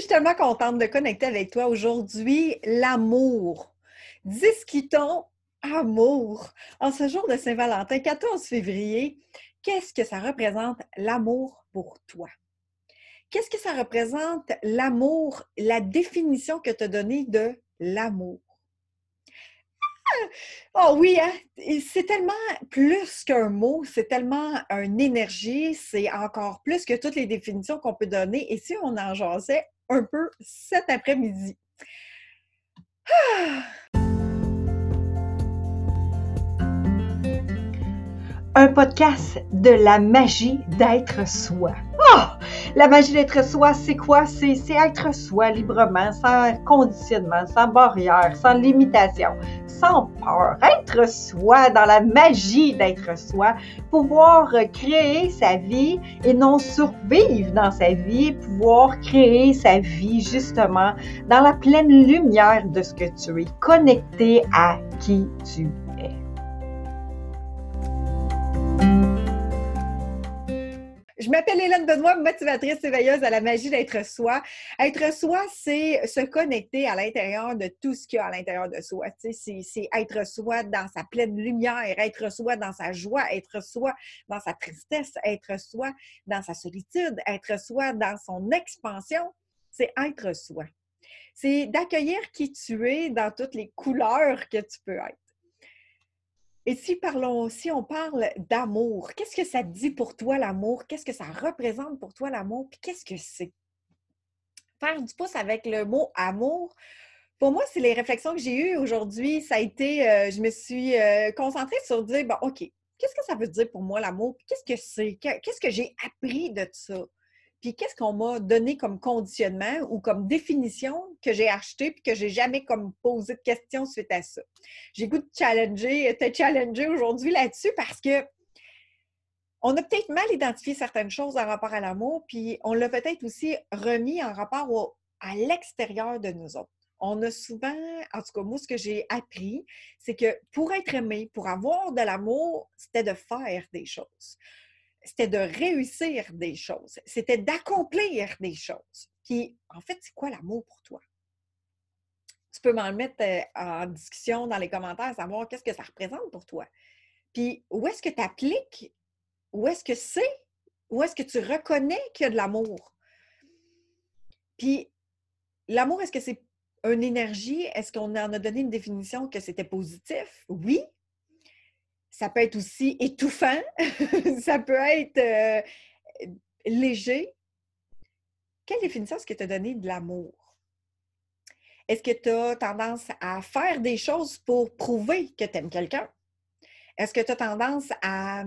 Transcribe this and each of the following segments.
suis tellement contente de connecter avec toi aujourd'hui. L'amour. Discutons amour. En ce jour de Saint-Valentin, 14 février, qu'est-ce que ça représente l'amour pour toi? Qu'est-ce que ça représente l'amour, la définition que tu as donnée de l'amour? Oh oui, hein? c'est tellement plus qu'un mot, c'est tellement une énergie, c'est encore plus que toutes les définitions qu'on peut donner. Et si on en jasait un peu cet après-midi? Un podcast de la magie d'être soi. Oh! La magie d'être soi, c'est quoi? C'est être soi librement, sans conditionnement, sans barrière, sans limitation, sans peur. Être soi dans la magie d'être soi, pouvoir créer sa vie et non survivre dans sa vie, pouvoir créer sa vie justement dans la pleine lumière de ce que tu es, connecté à qui tu Je m'appelle Hélène Benoît, motivatrice éveilleuse à la magie d'être soi. Être soi, c'est se connecter à l'intérieur de tout ce qu'il y a à l'intérieur de soi. C'est être soi dans sa pleine lumière, être soi dans sa joie, être soi dans sa tristesse, être soi dans sa solitude, être soi dans son expansion. C'est être soi. C'est d'accueillir qui tu es dans toutes les couleurs que tu peux être. Et si, parlons, si on parle d'amour, qu'est-ce que ça dit pour toi l'amour? Qu'est-ce que ça représente pour toi l'amour? Puis qu'est-ce que c'est? Faire du pouce avec le mot amour, pour moi, c'est les réflexions que j'ai eues aujourd'hui. Ça a été, euh, je me suis euh, concentrée sur dire, bon, OK, qu'est-ce que ça veut dire pour moi l'amour? Qu'est-ce que c'est? Qu'est-ce que j'ai appris de ça? Puis qu'est-ce qu'on m'a donné comme conditionnement ou comme définition que j'ai acheté puis que j'ai jamais comme posé de questions suite à ça? J'ai goût de challenger, te challenger aujourd'hui là-dessus parce que on a peut-être mal identifié certaines choses en rapport à l'amour, puis on l'a peut-être aussi remis en rapport à l'extérieur de nous autres. On a souvent, en tout cas, moi, ce que j'ai appris, c'est que pour être aimé, pour avoir de l'amour, c'était de faire des choses c'était de réussir des choses, c'était d'accomplir des choses. Puis, en fait, c'est quoi l'amour pour toi? Tu peux m'en mettre euh, en discussion dans les commentaires, savoir qu'est-ce que ça représente pour toi. Puis, où est-ce que tu appliques? Où est-ce que c'est? Où est-ce que tu reconnais qu'il y a de l'amour? Puis, l'amour, est-ce que c'est une énergie? Est-ce qu'on en a donné une définition que c'était positif? Oui, ça peut être aussi étouffant, ça peut être euh, léger. Quelle définition est-ce que tu as donné de l'amour? Est-ce que tu as tendance à faire des choses pour prouver que tu aimes quelqu'un? Est-ce que tu as tendance à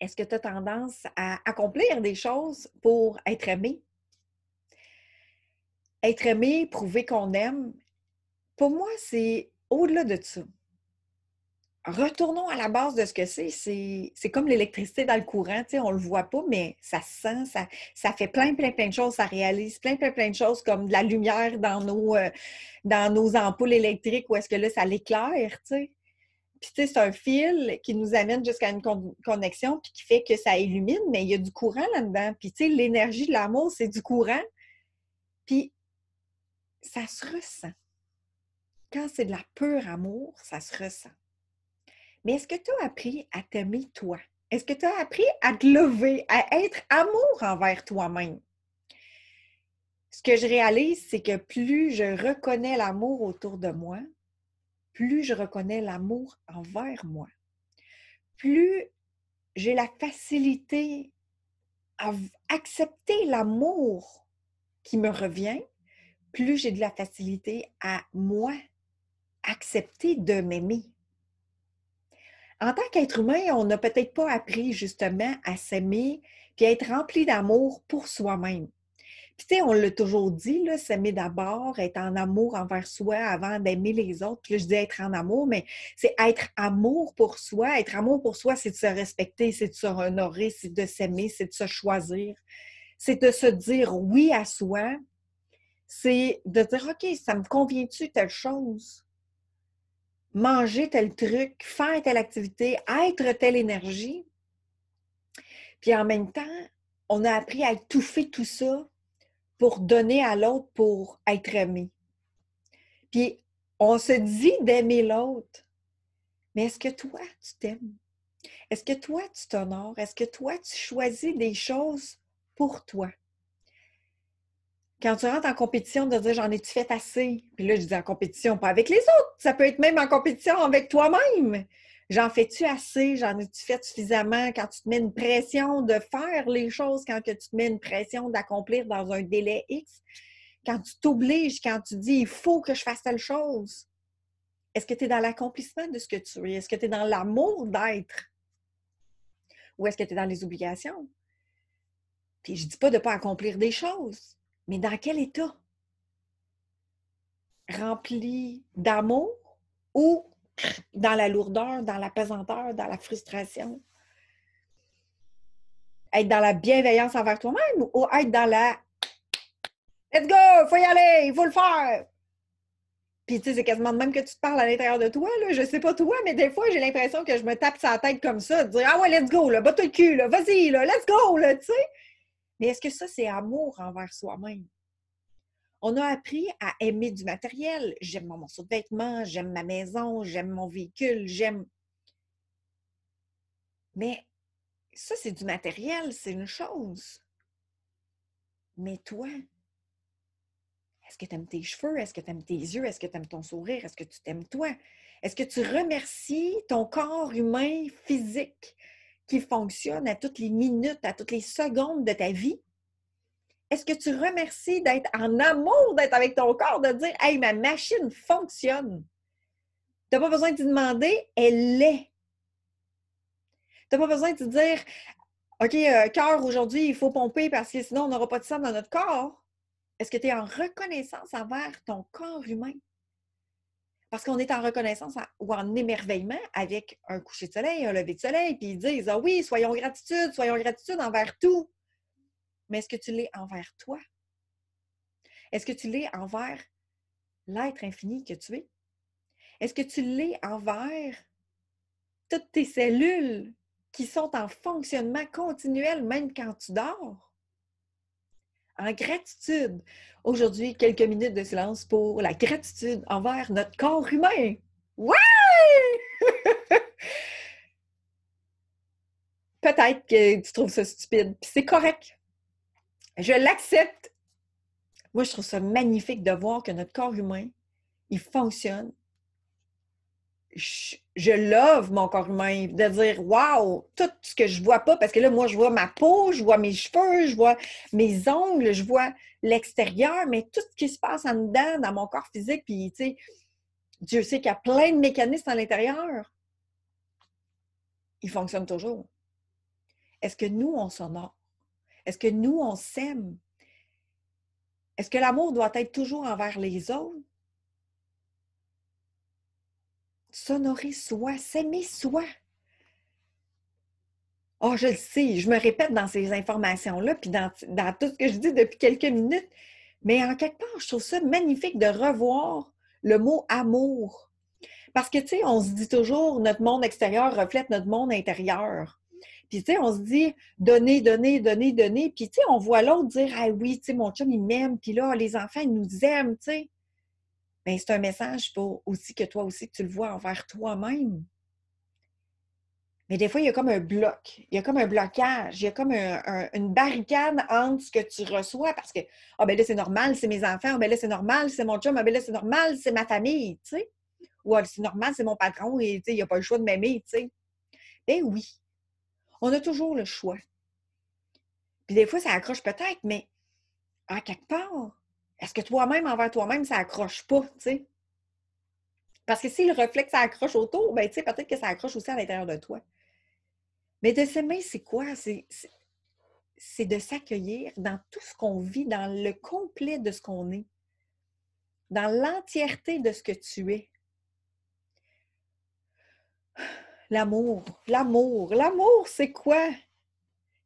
est-ce que tu as tendance à accomplir des choses pour être aimé? Être aimé, prouver qu'on aime, pour moi, c'est au-delà de ça retournons à la base de ce que c'est. C'est comme l'électricité dans le courant, on ne le voit pas, mais ça sent, ça, ça fait plein, plein, plein de choses, ça réalise plein, plein, plein de choses comme de la lumière dans nos, euh, dans nos ampoules électriques où est-ce que là, ça l'éclaire, tu sais. Puis, tu sais, c'est un fil qui nous amène jusqu'à une connexion, puis qui fait que ça illumine, mais il y a du courant là-dedans. Puis, tu sais, l'énergie de l'amour, c'est du courant. Puis, ça se ressent. Quand c'est de la pure amour, ça se ressent. Mais est-ce que tu as appris à t'aimer toi? Est-ce que tu as appris à te lever, à être amour envers toi-même? Ce que je réalise, c'est que plus je reconnais l'amour autour de moi, plus je reconnais l'amour envers moi, plus j'ai la facilité à accepter l'amour qui me revient, plus j'ai de la facilité à moi accepter de m'aimer en tant qu'être humain, on n'a peut-être pas appris justement à s'aimer puis à être rempli d'amour pour soi-même. Puis tu sais, on l'a toujours dit, s'aimer d'abord, être en amour envers soi avant d'aimer les autres. Puis là, je dis être en amour, mais c'est être amour pour soi. Être amour pour soi, c'est de se respecter, c'est de se honorer, c'est de s'aimer, c'est de se choisir. C'est de se dire oui à soi. C'est de dire, OK, ça me convient-tu telle chose? Manger tel truc, faire telle activité, être telle énergie. Puis en même temps, on a appris à étouffer tout ça pour donner à l'autre, pour être aimé. Puis on se dit d'aimer l'autre, mais est-ce que toi, tu t'aimes? Est-ce que toi, tu t'honores? Est-ce que toi, tu choisis des choses pour toi? Quand tu rentres en compétition, de dire j'en ai-tu fait assez? Puis là, je dis en compétition, pas avec les autres. Ça peut être même en compétition avec toi-même. J'en fais-tu assez? J'en ai-tu fait suffisamment? Quand tu te mets une pression de faire les choses, quand que tu te mets une pression d'accomplir dans un délai X, quand tu t'obliges, quand tu dis il faut que je fasse telle chose, est-ce que tu es dans l'accomplissement de ce que tu es? Est-ce que tu es dans l'amour d'être? Ou est-ce que tu es dans les obligations? Puis je dis pas de ne pas accomplir des choses, mais dans quel état? Rempli d'amour ou dans la lourdeur, dans la pesanteur, dans la frustration? Être dans la bienveillance envers toi-même ou être dans la Let's go, faut y aller, il faut le faire! Puis, tu sais, c'est quasiment de même que tu te parles à l'intérieur de toi, là. Je sais pas toi, mais des fois, j'ai l'impression que je me tape sa tête comme ça, de dire Ah ouais, let's go, là, bats-toi le cul, vas-y, let's go, tu sais? Mais est-ce que ça, c'est amour envers soi-même? On a appris à aimer du matériel. J'aime mon morceau de vêtements, j'aime ma maison, j'aime mon véhicule, j'aime. Mais ça, c'est du matériel, c'est une chose. Mais toi, est-ce que tu aimes tes cheveux? Est-ce que tu aimes tes yeux? Est-ce que tu aimes ton sourire? Est-ce que tu t'aimes toi? Est-ce que tu remercies ton corps humain physique qui fonctionne à toutes les minutes, à toutes les secondes de ta vie? Est-ce que tu remercies d'être en amour, d'être avec ton corps, de dire Hey, ma machine fonctionne? Tu n'as pas besoin de te demander, elle l'est. Tu n'as pas besoin de te dire OK, euh, cœur, aujourd'hui, il faut pomper parce que sinon, on n'aura pas de sang dans notre corps. Est-ce que tu es en reconnaissance envers ton corps humain? Parce qu'on est en reconnaissance ou en émerveillement avec un coucher de soleil, un lever de soleil, puis ils disent Ah oui, soyons gratitude, soyons gratitude envers tout. Mais est-ce que tu l'es envers toi? Est-ce que tu l'es envers l'être infini que tu es? Est-ce que tu l'es envers toutes tes cellules qui sont en fonctionnement continuel même quand tu dors? En gratitude. Aujourd'hui, quelques minutes de silence pour la gratitude envers notre corps humain. Ouais! Peut-être que tu trouves ça stupide, puis c'est correct. Je l'accepte. Moi, je trouve ça magnifique de voir que notre corps humain, il fonctionne je, love mon corps humain, de dire Waouh, tout ce que je vois pas, parce que là, moi, je vois ma peau, je vois mes cheveux, je vois mes ongles, je vois l'extérieur, mais tout ce qui se passe en dedans, dans mon corps physique, puis tu sais, Dieu sait qu'il y a plein de mécanismes à l'intérieur. Ils fonctionnent toujours. Est-ce que nous, on s'honore? Est-ce que nous, on s'aime? Est-ce que l'amour doit être toujours envers les autres? S'honorer soi, s'aimer soi. Oh, je le sais, je me répète dans ces informations-là, puis dans, tout ce que je dis depuis quelques minutes, mais en quelque part, je trouve ça magnifique de revoir le mot amour. Parce que, tu sais, on se dit toujours, notre monde extérieur reflète notre monde intérieur. Puis, tu sais, on se dit, donner, donner, donner, donner. Puis, tu sais, on voit l'autre dire, ah oui, tu sais, mon chum, il m'aime. Puis là, les enfants, ils nous aiment, tu sais. Ben, c'est un message pour aussi que toi aussi, que tu le vois envers toi-même. Mais des fois, il y a comme un bloc, il y a comme un blocage, il y a comme une barricade entre ce que tu reçois parce que, ah ben là, c'est normal, c'est mes enfants, ah ben là, c'est normal, c'est mon chum, ah ben là, c'est normal, c'est ma famille, tu sais. Ou ah, c'est normal, c'est mon patron et, il n'y a pas le choix de m'aimer, tu sais. Ben oui, on a toujours le choix. Puis des fois, ça accroche peut-être, mais à quelque part, est-ce que toi-même, envers toi-même, ça accroche pas, tu sais? Parce que si le réflexe, accroche autour, ben, tu sais, peut-être que ça accroche aussi à l'intérieur de toi. Mais de s'aimer, c'est quoi? C'est de s'accueillir dans tout ce qu'on vit, dans le complet de ce qu'on est, dans l'entièreté de ce que tu es. L'amour, l'amour, l'amour, c'est quoi?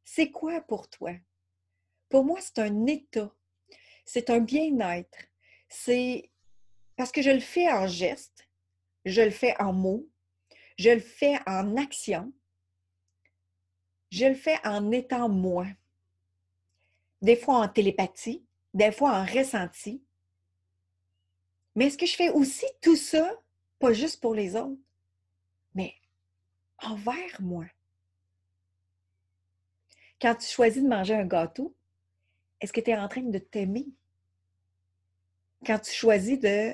C'est quoi pour toi? Pour moi, c'est un état c'est un bien-être. C'est parce que je le fais en geste, je le fais en mots, je le fais en action, je le fais en étant moi. Des fois en télépathie, des fois en ressenti. Mais est-ce que je fais aussi tout ça, pas juste pour les autres, mais envers moi? Quand tu choisis de manger un gâteau, est-ce que tu es en train de t'aimer? Quand tu choisis de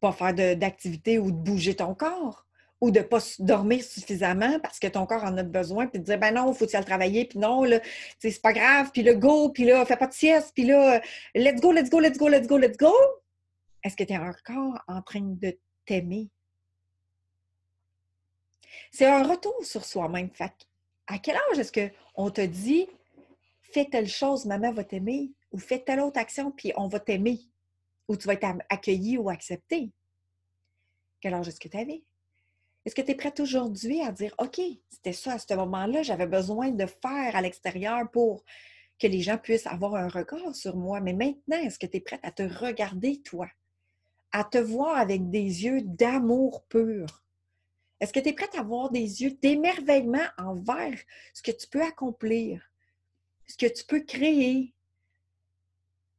pas faire d'activité ou de bouger ton corps, ou de pas dormir suffisamment parce que ton corps en a besoin, puis de dire, ben non, faut le travailler, puis non, c'est pas grave, puis le go, puis là, fais pas de sieste, puis là, let's go, let's go, let's go, let's go, let's go. Est-ce que tu es encore en train de t'aimer? C'est un retour sur soi-même. À quel âge est-ce qu'on te dit, fais telle chose, maman va t'aimer, ou fais telle autre action, puis on va t'aimer, ou tu vas être accueilli ou accepté? Quel âge est-ce que tu avais? Est-ce que tu es prête aujourd'hui à dire, OK, c'était ça à ce moment-là, j'avais besoin de faire à l'extérieur pour que les gens puissent avoir un regard sur moi, mais maintenant, est-ce que tu es prête à te regarder, toi, à te voir avec des yeux d'amour pur? Est-ce que tu es prête à avoir des yeux d'émerveillement envers ce que tu peux accomplir, ce que tu peux créer,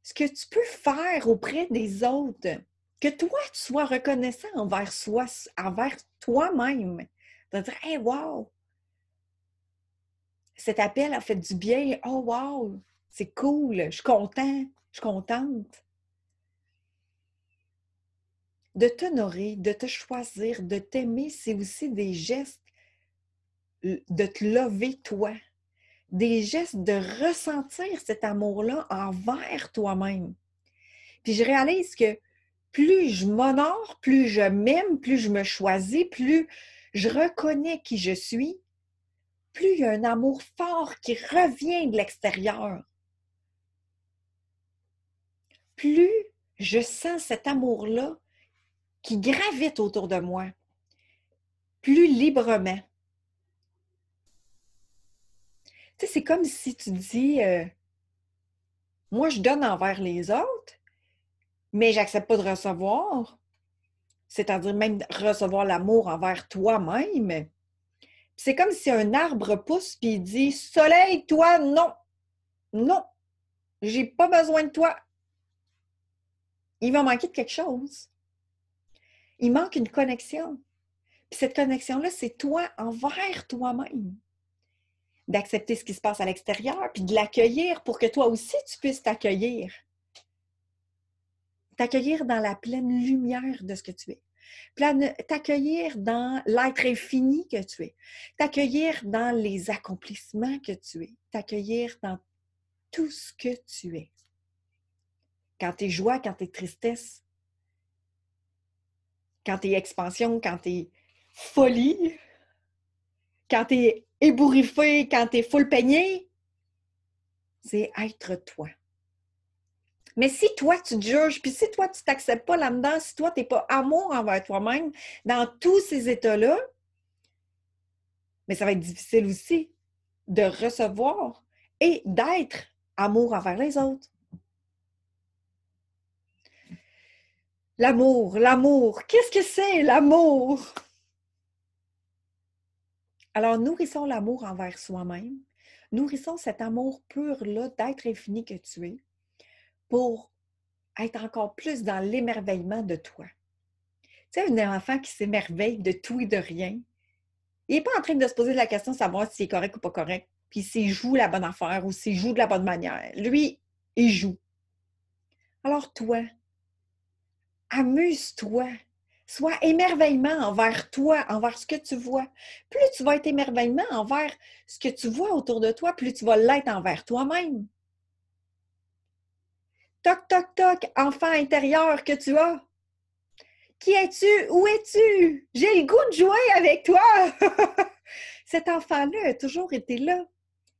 ce que tu peux faire auprès des autres? que toi, tu sois reconnaissant envers, soi, envers toi-même. De dire, hey, wow! Cet appel a fait du bien. Oh, wow! C'est cool. Je suis content. Je suis contente. De t'honorer, de te choisir, de t'aimer, c'est aussi des gestes de te lever toi. Des gestes de ressentir cet amour-là envers toi-même. Puis je réalise que plus je m'honore, plus je m'aime, plus je me choisis, plus je reconnais qui je suis, plus il y a un amour fort qui revient de l'extérieur. Plus je sens cet amour-là qui gravite autour de moi, plus librement. C'est comme si tu dis, euh, moi je donne envers les autres, mais j'accepte pas de recevoir, c'est-à-dire même recevoir l'amour envers toi-même. C'est comme si un arbre pousse puis il dit Soleil, toi, non, non, j'ai pas besoin de toi. Il va manquer de quelque chose. Il manque une connexion. Puis cette connexion-là, c'est toi envers toi-même. D'accepter ce qui se passe à l'extérieur, puis de l'accueillir pour que toi aussi tu puisses t'accueillir. T'accueillir dans la pleine lumière de ce que tu es, t'accueillir dans l'être infini que tu es, t'accueillir dans les accomplissements que tu es, t'accueillir dans tout ce que tu es. Quand tu es joie, quand tu es tristesse, quand tu es expansion, quand tu es folie, quand tu es ébouriffé, quand tu es full peigné, c'est être toi. Mais si toi, tu te juges, puis si toi, tu t'acceptes pas là-dedans, si toi, tu n'es pas amour envers toi-même, dans tous ces états-là, mais ça va être difficile aussi de recevoir et d'être amour envers les autres. L'amour, l'amour, qu'est-ce que c'est l'amour? Alors, nourrissons l'amour envers soi-même. Nourrissons cet amour pur-là d'être infini que tu es pour être encore plus dans l'émerveillement de toi. Tu sais, un enfant qui s'émerveille de tout et de rien, il n'est pas en train de se poser la question de savoir s'il est correct ou pas correct, puis s'il joue la bonne affaire ou s'il joue de la bonne manière. Lui, il joue. Alors toi, amuse-toi. Sois émerveillement envers toi, envers ce que tu vois. Plus tu vas être émerveillement envers ce que tu vois autour de toi, plus tu vas l'être envers toi-même. Toc, toc, toc, enfant intérieur que tu as. Qui es-tu? Où es-tu? J'ai le goût de jouer avec toi. Cet enfant-là a toujours été là.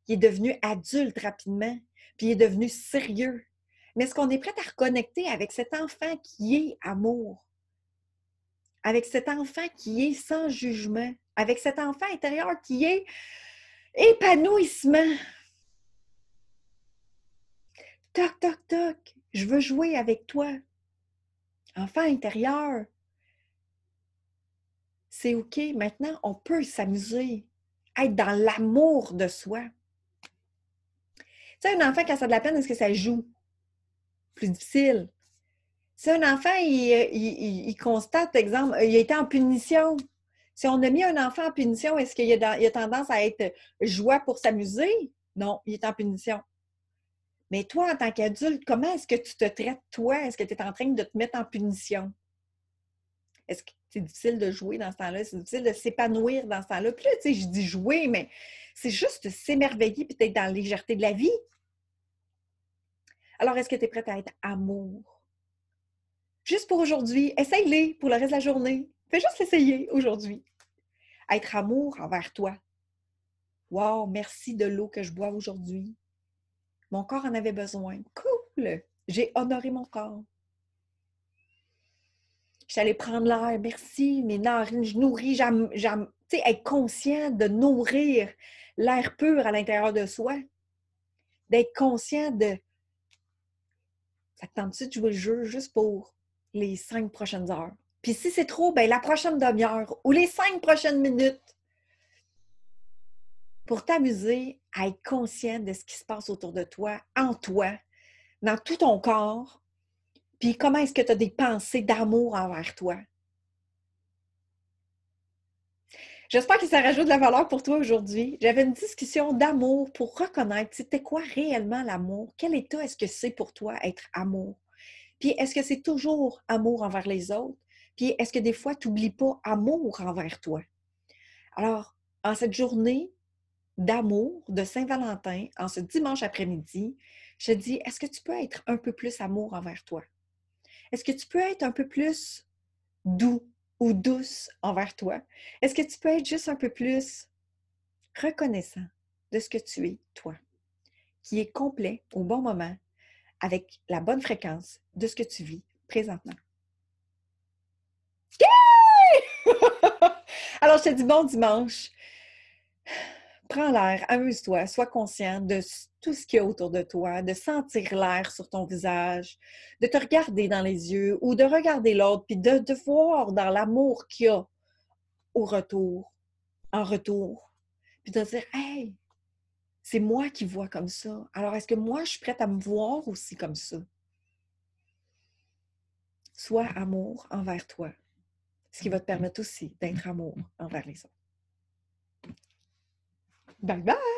Il est devenu adulte rapidement, puis il est devenu sérieux. Mais est-ce qu'on est prêt à reconnecter avec cet enfant qui est amour? Avec cet enfant qui est sans jugement? Avec cet enfant intérieur qui est épanouissement? Toc, toc, toc. Je veux jouer avec toi. Enfant intérieur. C'est OK. Maintenant, on peut s'amuser, être dans l'amour de soi. Tu sais, un enfant, ça a de la peine, est-ce que ça joue? plus difficile. Si un enfant, il, constate, par exemple, il a été en punition, si on a mis un enfant en punition, est-ce qu'il a, tendance à être joie pour s'amuser? Non, il est en punition. Mais toi, en tant qu'adulte, comment est-ce que tu te traites, toi? Est-ce que tu es en train de te mettre en punition? Est-ce que c'est difficile de jouer dans ce temps-là? C'est difficile de s'épanouir dans ce temps-là? Puis là, tu sais, je dis jouer, mais c'est juste s'émerveiller peut-être dans la légèreté de la vie. Alors, est-ce que tu es prête à être amour? Juste pour aujourd'hui, essaye-les pour le reste de la journée. Fais juste essayer aujourd'hui. Être amour envers toi. Wow, merci de l'eau que je bois aujourd'hui. Mon corps en avait besoin. Cool! J'ai honoré mon corps. J'allais prendre l'air. Merci, mes narines, je nourris. J'aime, tu sais, être conscient de nourrir l'air pur à l'intérieur de soi. D'être conscient de. Ça te tente-tu de jouer le jeu juste pour les cinq prochaines heures? Puis si c'est trop, ben la prochaine demi-heure ou les cinq prochaines minutes pour t'amuser à être conscient de ce qui se passe autour de toi, en toi, dans tout ton corps, puis comment est-ce que tu as des pensées d'amour envers toi. J'espère que ça rajoute de la valeur pour toi aujourd'hui. J'avais une discussion d'amour pour reconnaître c'était quoi réellement l'amour? Quel état est-ce que c'est pour toi être amour? Puis est-ce que c'est toujours amour envers les autres? Puis est-ce que des fois, tu n'oublies pas amour envers toi? Alors, en cette journée d'amour de Saint-Valentin, en ce dimanche après-midi, je dis, est-ce que tu peux être un peu plus amour envers toi? Est-ce que tu peux être un peu plus doux ou douce envers toi? Est-ce que tu peux être juste un peu plus reconnaissant de ce que tu es, toi, qui est complet au bon moment, avec la bonne fréquence de ce que tu vis présentement? Alors, je te dis bon dimanche. Prends l'air, amuse-toi, sois conscient de tout ce qu'il y a autour de toi, de sentir l'air sur ton visage, de te regarder dans les yeux ou de regarder l'autre, puis de, de voir dans l'amour qu'il y a au retour, en retour, puis de dire Hey, c'est moi qui vois comme ça. Alors, est-ce que moi, je suis prête à me voir aussi comme ça? Sois amour envers toi ce qui va te permettre aussi d'être amour envers les autres. Bye bye!